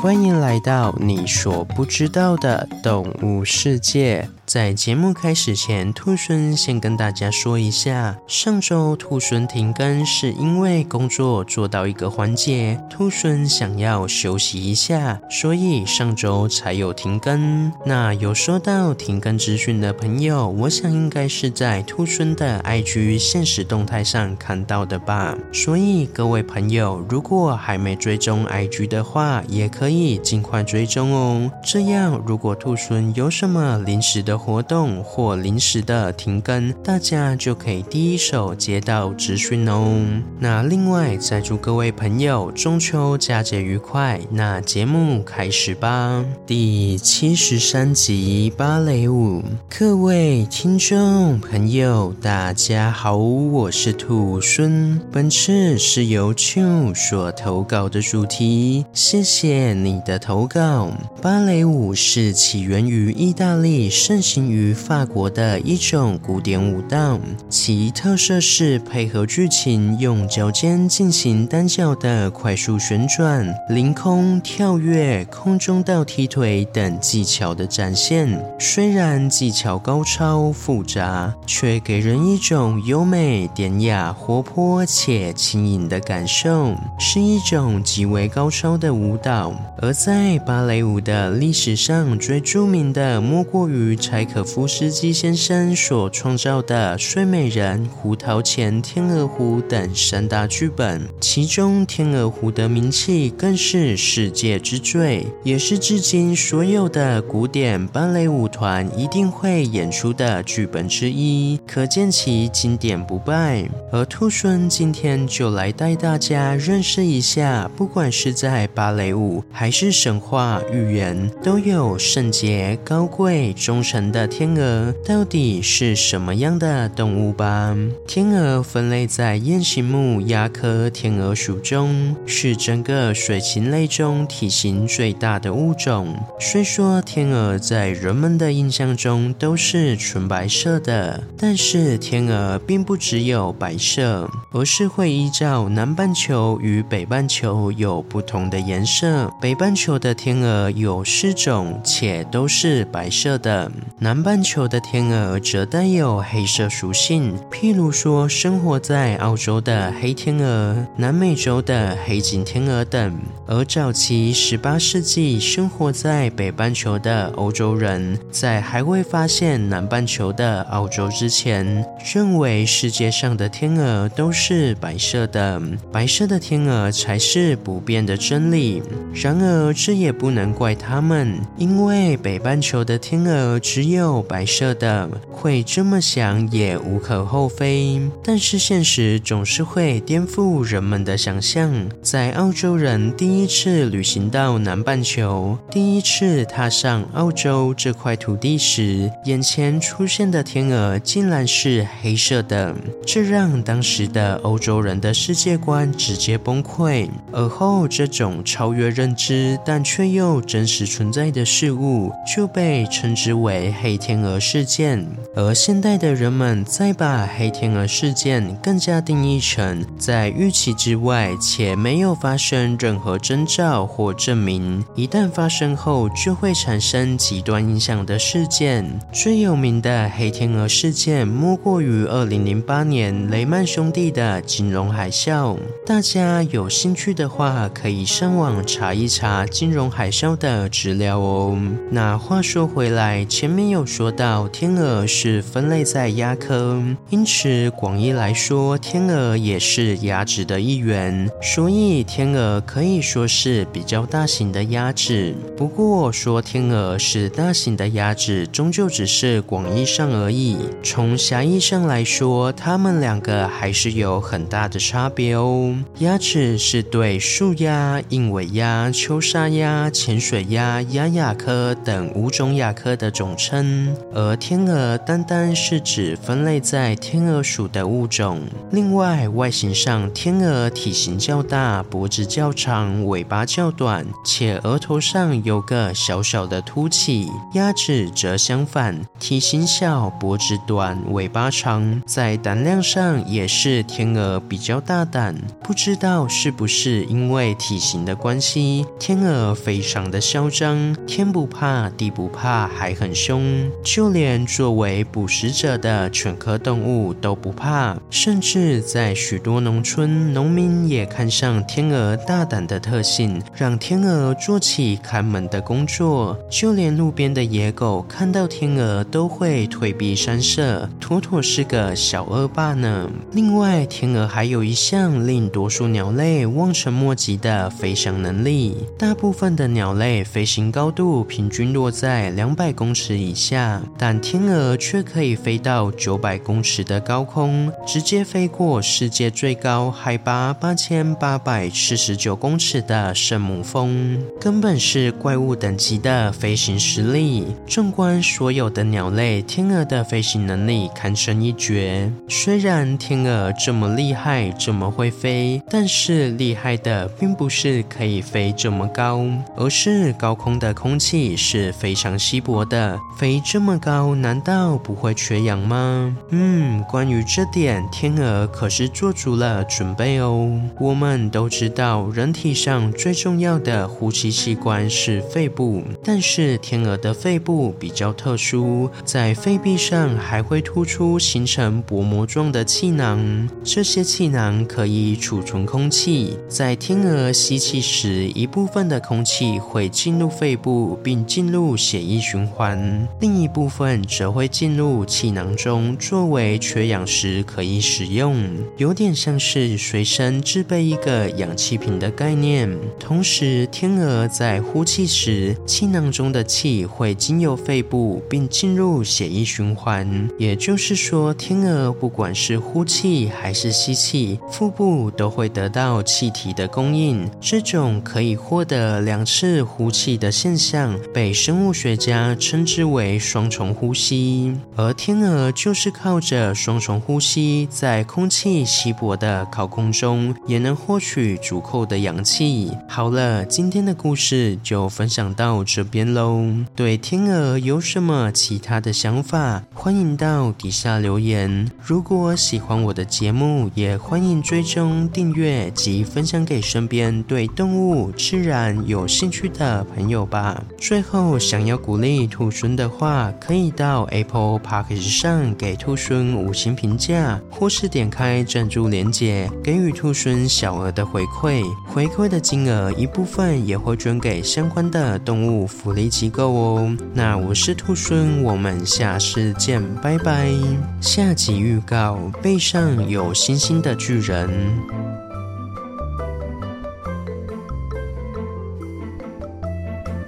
欢迎来到你所不知道的动物世界。在节目开始前，兔孙先跟大家说一下，上周兔孙停更是因为工作做到一个环节，兔孙想要休息一下，所以上周才有停更。那有收到停更资讯的朋友，我想应该是在兔孙的 IG 现实动态上看到的吧。所以各位朋友，如果还没追踪 IG 的话，也可以尽快追踪哦。这样，如果兔孙有什么临时的，活动或临时的停更，大家就可以第一手接到资讯哦。那另外再祝各位朋友中秋佳节愉快。那节目开始吧。第七十三集芭蕾舞，各位听众朋友大家好，我是兔孙。本次是由秋所投稿的主题，谢谢你的投稿。芭蕾舞是起源于意大利盛行于法国的一种古典舞蹈，其特色是配合剧情，用脚尖进行单脚的快速旋转、凌空跳跃、空中倒踢腿等技巧的展现。虽然技巧高超复杂，却给人一种优美、典雅、活泼且轻盈的感受，是一种极为高超的舞蹈。而在芭蕾舞的历史上，最著名的莫过于柴可夫斯基先生所创造的《睡美人》《胡桃钳》《天鹅湖》等三大剧本，其中《天鹅湖》的名气更是世界之最，也是至今所有的古典芭蕾舞团一定会演出的剧本之一，可见其经典不败。而兔孙今天就来带大家认识一下，不管是在芭蕾舞还是神话寓言，都有圣洁、高贵、忠诚的天鹅到底是什么样的动物吧？天鹅分类在雁形目鸭科天鹅属中，是整个水禽类中体型最大的物种。虽说天鹅在人们的印象中都是纯白色的，但是天鹅并不只有白色，而是会依照南半球与北半球有不同的颜色。北半球的天鹅有四种，且都是白色的。南半球的天鹅则带有黑色属性，譬如说生活在澳洲的黑天鹅、南美洲的黑颈天鹅等。而早期十八世纪生活在北半球的欧洲人，在还未发现南半球的澳洲之前，认为世界上的天鹅都是白色的，白色的天鹅才是不变的真理。然而，这也不能怪他们，因为北半球的天鹅只有白色的，会这么想也无可厚非。但是现实总是会颠覆人们的想象。在澳洲人第一次旅行到南半球，第一次踏上澳洲这块土地时，眼前出现的天鹅竟然是黑色的，这让当时的欧洲人的世界观直接崩溃。而后，这种超越认知但却又真实存在的事物，就被称之为黑天鹅事件，而现代的人们再把黑天鹅事件更加定义成在预期之外且没有发生任何征兆或证明，一旦发生后就会产生极端影响的事件。最有名的黑天鹅事件莫过于二零零八年雷曼兄弟的金融海啸。大家有兴趣的话，可以上网查一查金融海啸的资料哦。那话说回来，前面有说到天鹅是分类在鸭科，因此广义来说，天鹅也是鸭子的一员，所以天鹅可以说是比较大型的鸭子。不过说天鹅是大型的鸭子，终究只是广义上而已。从狭义上来说，它们两个还是有很大的差别哦。鸭子是对树鸭、硬尾鸭、秋沙鸭、潜水鸭、鸭亚科等五种亚科的总称。称，而天鹅单单是指分类在天鹅属的物种。另外，外形上，天鹅体型较大，脖子较长，尾巴较短，且额头上有个小小的凸起。鸭子则相反，体型小，脖子短，尾巴长，在胆量上也是天鹅比较大胆。不知道是不是因为体型的关系，天鹅非常的嚣张，天不怕地不怕，还很凶，就连作为捕食者的犬科动物都不怕。甚至在许多农村，农民也看上天鹅大胆的特性，让天鹅做起看门的工作。就连路边的野狗看到天鹅都会退避三舍，妥妥是个小恶霸呢。另外，天鹅还有一项令多数鸟类望尘莫及的飞翔能力。大部分的鸟类飞行高度平均落在两百公尺以下，但天鹅却可以飞到九百公尺的高空，直接飞过世界最高海拔八千八百四十九公尺的圣母峰，根本是怪物等级的飞行实力。纵观所有的鸟类，天鹅的飞行能力堪称一绝。虽然天鹅这么厉害，这么会飞，但是厉害的并不是可以飞这么高，而是高空的空气是非常稀薄的。飞这么高，难道不会缺氧吗？嗯，关于这点，天鹅可是做足了准备哦。我们都知道，人体上最重要的呼吸器官是肺部，但是天鹅的肺部比较特殊，在肺壁上还会突出形成薄膜状的气囊，这些气囊可以储存空气。在天鹅吸气时，一部分的空气会进入肺部，并进入血液循环，另一部分则会进入气囊中，作为缺氧时可以使用。有点像是随身自备一个氧气瓶的概念。同时，天鹅在呼气时，气囊中的气会经由肺部，并进入血液循环。也就是说，天鹅不管是呼气还是吸气，腹部都会得到气体的供应。这种可以获得两次呼气的现象，被生物学家称之为为双重呼吸。而天鹅就是靠着双重呼吸，在空气稀薄的高空中，也能获取足够的氧气。好了，今天的故事就分享到这边喽。对天鹅有什么其他的想法？欢迎到底下留言。如果喜欢我的节目，也欢迎追踪订阅及分享给身边对动物、自然有兴趣的朋友吧。最后，想要鼓励兔孙的话，可以到 Apple Park 上给兔孙五星评价，或是点开赞助链接，给予兔孙小额的回馈。回馈的金额一部分也会捐给相关的动物福利机构哦。那我是兔孙，我们下次见，拜拜。下集预告：背上有星星的巨人。